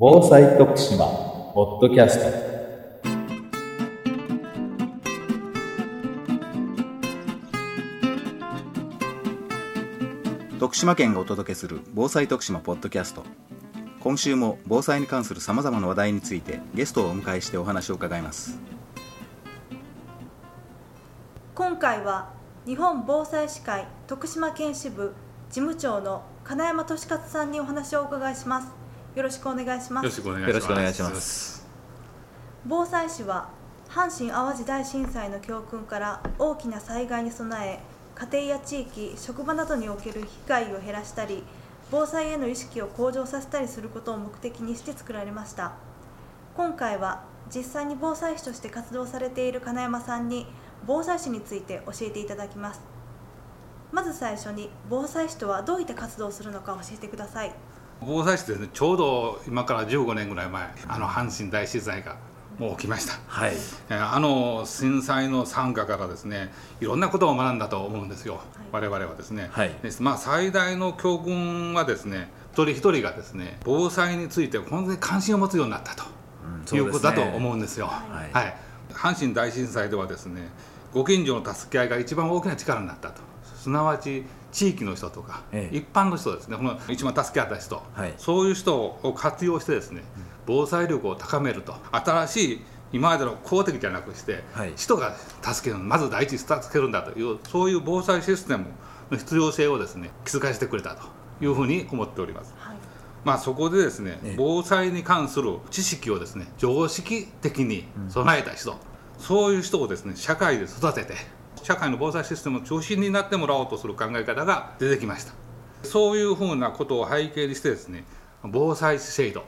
防災徳島ポッドキャスト。徳島県がお届けする防災徳島ポッドキャスト。今週も防災に関するさまざまな話題についてゲストをお迎えしてお話を伺います。今回は日本防災士会徳島県支部事務長の金山俊勝さんにお話をお伺いしますよろしくお願いします。よろしくお願いします。よろしくお願いします。防災士は阪神・淡路大震災の教訓から大きな災害に備え家庭や地域職場などにおける被害を減らしたり防災への意識を向上させたりすることを目的にして作られました。今回は実際に防災士として活動されている金山さんに防災士について教えていただきます。まず最初に防災士とはどういった活動をするのか教えてください防災士ですね、ちょうど今から15年ぐらい前、あの阪神大震災がもう起きました。はいえーあの震災の惨禍からですね、いろんなことを学んだと思うんですよ。我々はですね。はいですまあ最大の教訓はですね、一人一人がですね、防災について本当に関心を持つようになったと。いうことだと思うんですよ。はいはい、阪神大震災ではですね、ご近所の助け合いが一番大きな力になったと。すなわち地域の人とか、ええ。一般の人ですね、この一番助け合った人、はい。そういう人を活用してですね、防災力を高めると、新しい今までの公的じゃなくして、はい。人が助ける、まず第一に助けるんだという、そういう防災システムの必要性をですね気づかせてくれたというふうに思っております。はい。まあ、そこでですね、ええ。防災に関する知識をですね常識的に備えた人、そういう人をですね社会で育てて社会の防災システムの中心になってもらおうとする考え方が出てきましたそういうふうなことを背景にしてですね防災制度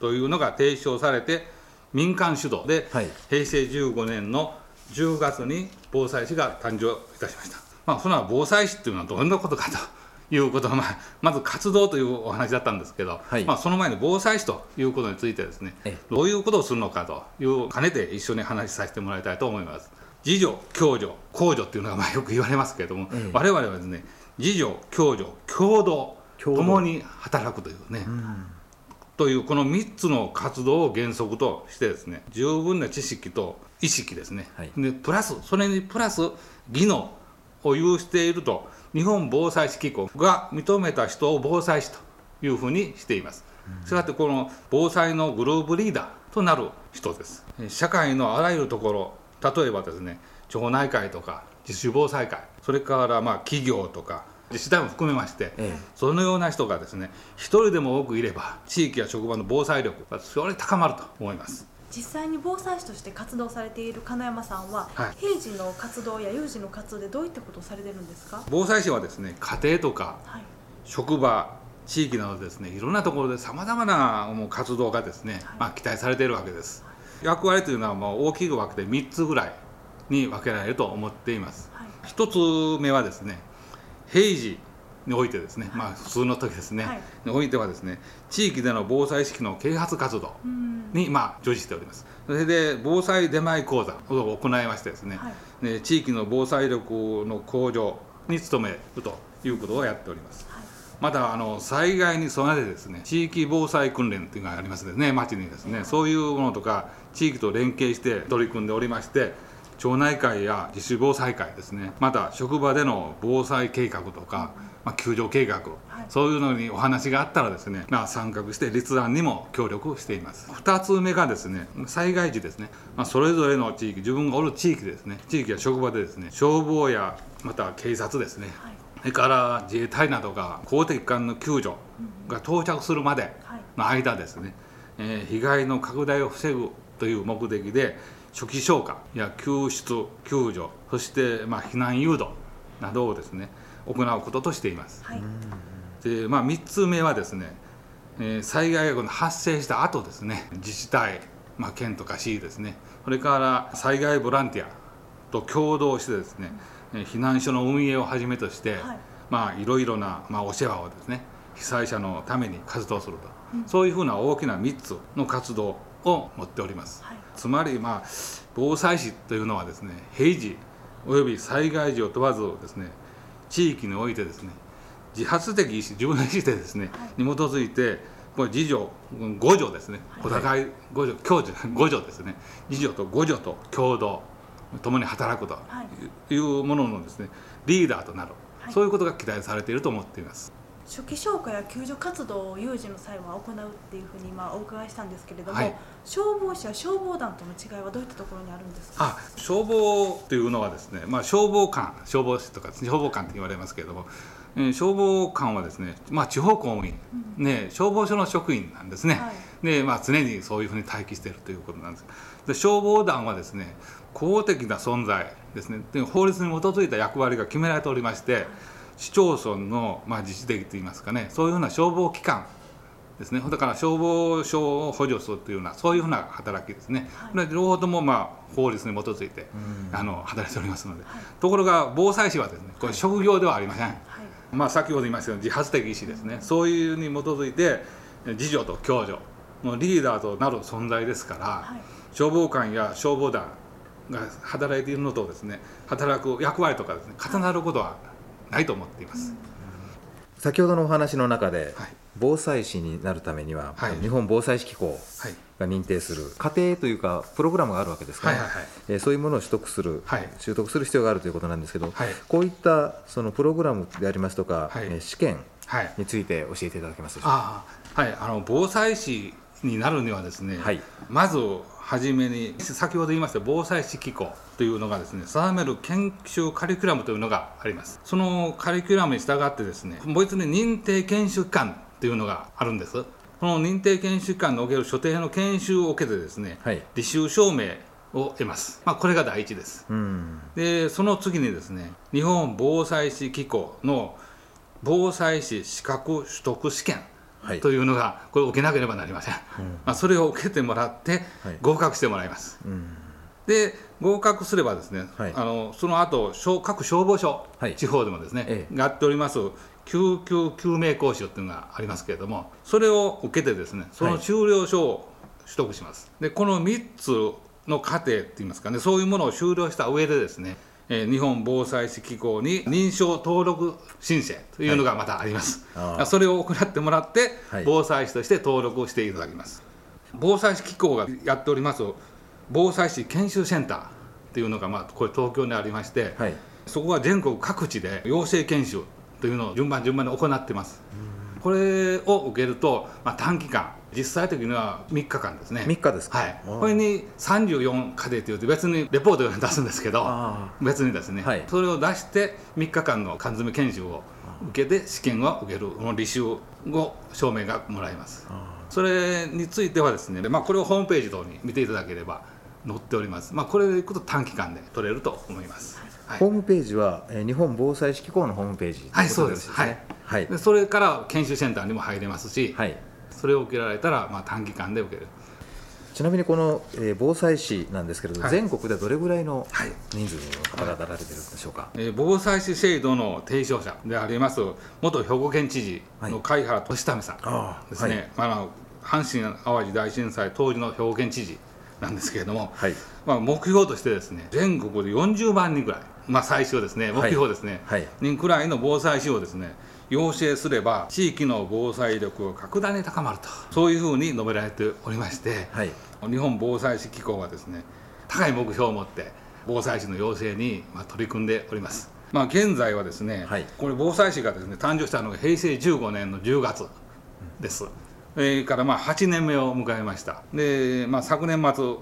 というのが提唱されて民間主導で、はい平成15年の10月に防災士が誕生いたしました。まあ、その防災士っていうのはどんなことかということは、まあ、まず活動というお話だったんですけど、はいまあ、その前に防災士ということについてですねええどういうことをするのかという兼ねて一緒に話しさせてもらいたいと思います。自助、共助、公助っていうのがまあよく言われますけれども、ええ我々はですね自助、共助、共同共に働くというね、というこの3つの活動を原則としてですね十分な知識と意識ですね、はい。でプラスそれにプラス技能を有していると日本防災士機構が認めた人を防災士というふうにしています。したがってこの防災のグループリーダーとなる人です。え社会のあらゆるところ例えばですね町内会とか自主防災会それからまあ企業とか自治体も含めまして、ええ。そのような人がですね一人でも多くいれば地域や職場の防災力がそれ高まると思います。実際に防災士として活動されている金山さんは、はい。平時の活動や有事の活動でどういったことをされてるんですか？防災士はですね家庭とかはい。職場地域などですねいろんなところでさまざまな活動がですね、まあ、期待されているわけです役割というのはもう大きく分けて3つぐらいに分けられると思っています。はい。1つ目はですね平時においてですね、まあ普通の時ですね、はい。においてはですね地域での防災意識の啓発活動うん。にまあ従事しております。それで防災出前講座を行いましてですね、はい。で地域の防災力の向上に努めるということをやっております。はいまたあの災害に備えてですね地域防災訓練っていうのがありますですね町にですね。そういうものとか地域と連携して取り組んでおりまして町内会や自主防災会ですね。また職場での防災計画とか、まあ、救助計画、そういうのにお話があったらですね、まあ、参画して立案にも協力しています。2つ目がですね災害時ですね、まあ、それぞれの地域自分がおる地域ですね。地域や職場でですね消防やまた警察ですね、はいそれから自衛隊などが公的機関の救助が到着するまでの間ですね、えー被害の拡大を防ぐという目的で初期消火や救出救助そしてまあ避難誘導などをですね行うこととしています。はい。でまあ、3つ目はですね、えー災害が発生した後ですね自治体、まあ、県とか市ですね。それから災害ボランティアと共同してですね、えー避難所の運営をはじめとして、はい。まあ、いろいろな、まあ、お世話をですね被災者のために活動すると、そういうふうな大きな3つの活動を持っております。はい。つまり、まあ、防災士というのはですね平時および災害時を問わずですね地域においてですね自発的意思自分の意思でですね、に基づいてこれ次女うん五女ですねお互い五女共助五女ですね次女と五女と共同共に働くとはい。いうもののですねリーダーとなる、はい。そういうことが期待されていると思っています。初期消火や救助活動を有事の際は行うっていうふうに今お伺いしたんですけれども、はい。消防士や消防団との違いはどういったところにあるんですか？あ消防というのはですね、まあ、消防官消防士とか消防官って言われますけれども、えー消防官はですね、まあ、地方公務員、ね、消防署の職員なんですね、はい。でまあ、常にそういうふうに待機しているということなんです。で消防団はですね公的な存在ですね。で法律に基づいた役割が決められておりまして市町村の、まあ、自治的といいますかねそういうふうな消防機関ですね。だから消防署を補助するというようなそういうふうな働きですね、はい。これ両方ともまあ法律に基づいて、うん。あの働いておりますので、はい。ところが防災士はですねこれ職業ではありません、はいまあ、先ほど言いましたように自発的意思ですね。そういうに基づいて自助と共助。のリーダーとなる存在ですから、はい。消防官や消防団が働いているのとですね働く役割とかですね重なることはないと思っています、先ほどのお話の中で、はい防災士になるためには、はい。日本防災士機構はい。が認定する過程というかプログラムがあるわけですから、はいはいはい。えーそういうものを取得する、はい。習得する必要があるということなんですけど、はい。こういったそのプログラムでありますとか、はい。えー試験はい。について教えていただけますでしょうか？ああはい。あの防災士になるにはですね、はい。まず初めに先ほど言いました防災士機構というのがですね定める研修カリキュラムというのがあります。そのカリキュラムに従ってですね別に認定研修機関というのがあるんです。この認定研修機関における所定の研修を受けてですね、はい。履修証明を得ます、まあ、これが第一です。うん。でその次にですね日本防災士機構の防災士資格取得試験はい。というのがこれを受けなければなりません、まあ、それを受けてもらってはい。合格してもらいます、うん。で合格すればですね、はい。あのその後消各消防署、はい。地方でもですね、ええ。やっております救急救命講習っていうのがありますけれどもそれを受けてですねその修了書を取得します、でこの3つの過程っていいますかねそういうものを修了した上でですねえー日本防災士機構に認証登録申請というのがまたあります、ああそれを行ってもらって、はい。防災士として登録をしていただきます。防災士機構がやっております防災士研修センターっていうのが、まあ、これ東京にありまして、はい。そこは全国各地で養成研修というのを順番順番に行ってます。これを受けると、まあ、短期間実際的には3日間ですね。3日ですか？はい。これに34課程というと別にレポートを出すんですけどあ別にですね、はい。それを出して3日間の缶詰研修を受けて試験を受けるこの履修後証明がもらえます。あそれについてはですね、まあ、これをホームページ等に見ていただければ載っております、まあ、これでいくと短期間で取れると思います、はい。ホームページは、えー日本防災士機構のホームページはいそうです。はい。ねはい。でそれから研修センターにも入れますし、はい。それを受けられたら、まあ、短期間で受ける。ちなみにこの、えー防災士なんですけれど、はい。全国でどれぐらいのはい。人数の方が出られてるんでしょうか、えー防災士制度の提唱者であります元兵庫県知事の貝原利民さああんですね、まああの阪神・淡路大震災当時の兵庫県知事なんですけれども、はい。まあ、目標としてですね全国で40万人ぐらい、まあ、最初ですね目標ですね、はい。人くらいの防災士をですね養成すれば地域の防災力が格段に高まるとそういうふうに述べられておりまして、はい。日本防災士機構はですね高い目標を持って防災士の養成にまあ取り組んでおります、まあ、現在はですね、はい。これ防災士がですね誕生したのが平成15年の10月です、それからまあ8年目を迎えました。で、まあ、昨年末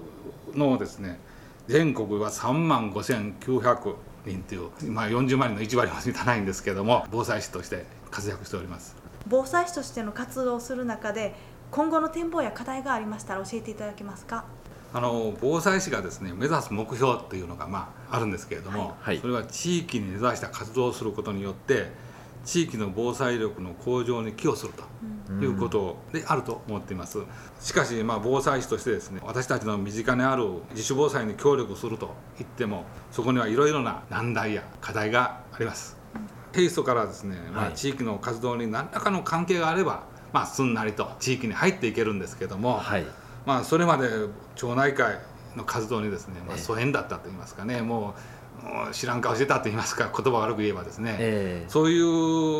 のですね全国は3万5900人という、まあ、40万人の1割も満たないんですけども防災士として活躍しております。防災士としての活動をする中で今後の展望や課題がありましたら教えていただけますか？あの防災士がですね目指す目標っていうのが、まあ、あるんですけれども、はい。それは地域に根ざした活動をすることによって地域の防災力の向上に寄与するということであると思っています。しかし、まあ、防災士としてですね私たちの身近にある自主防災に協力すると言ってもそこにはいろいろな難題や課題があります。テイストからですね、まあ、はい。地域の活動に何らかの関係があれば、まあ、すんなりと地域に入っていけるんですけども、はい。まあ、それまで町内会の活動にですね、まあ、ええ。疎遠だったと言いますかね、もう知らん顔してたと言いますか言葉悪く言えばですね、ええ。そうい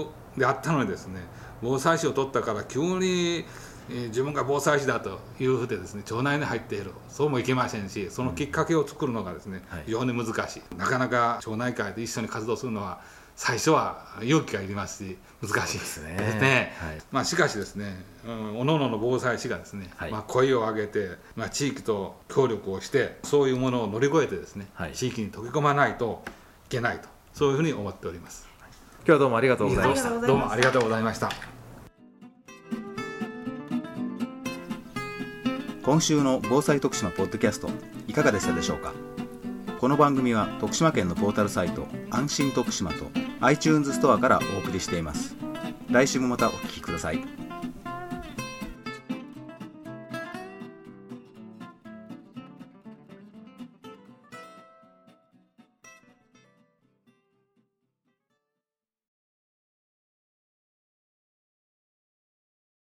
うであったのにですね防災士を取ったから急にえー自分が防災士だというふうでですね町内に入っている。そうもいけませんしそのきっかけを作るのがですね、はい。非常に難しい。なかなか町内会で一緒に活動するのは最初は勇気がいりますし難しい。ですね。ね。はい。まあ、しかしですね、うん、各々の防災士がですね、はい。まあ、声を上げて、まあ、地域と協力をしてそういうものを乗り越えてですね、はい。地域に溶け込まないといけないとそういうふうに思っております。今日はどうもありがとうございました。どうもありがとうございました。今週の防災徳島ポッドキャストいかがでしたでしょうか？この番組は徳島県のポータルサイト安心徳島と iTunes ストアからお送りしています。来週もまたお聴きください。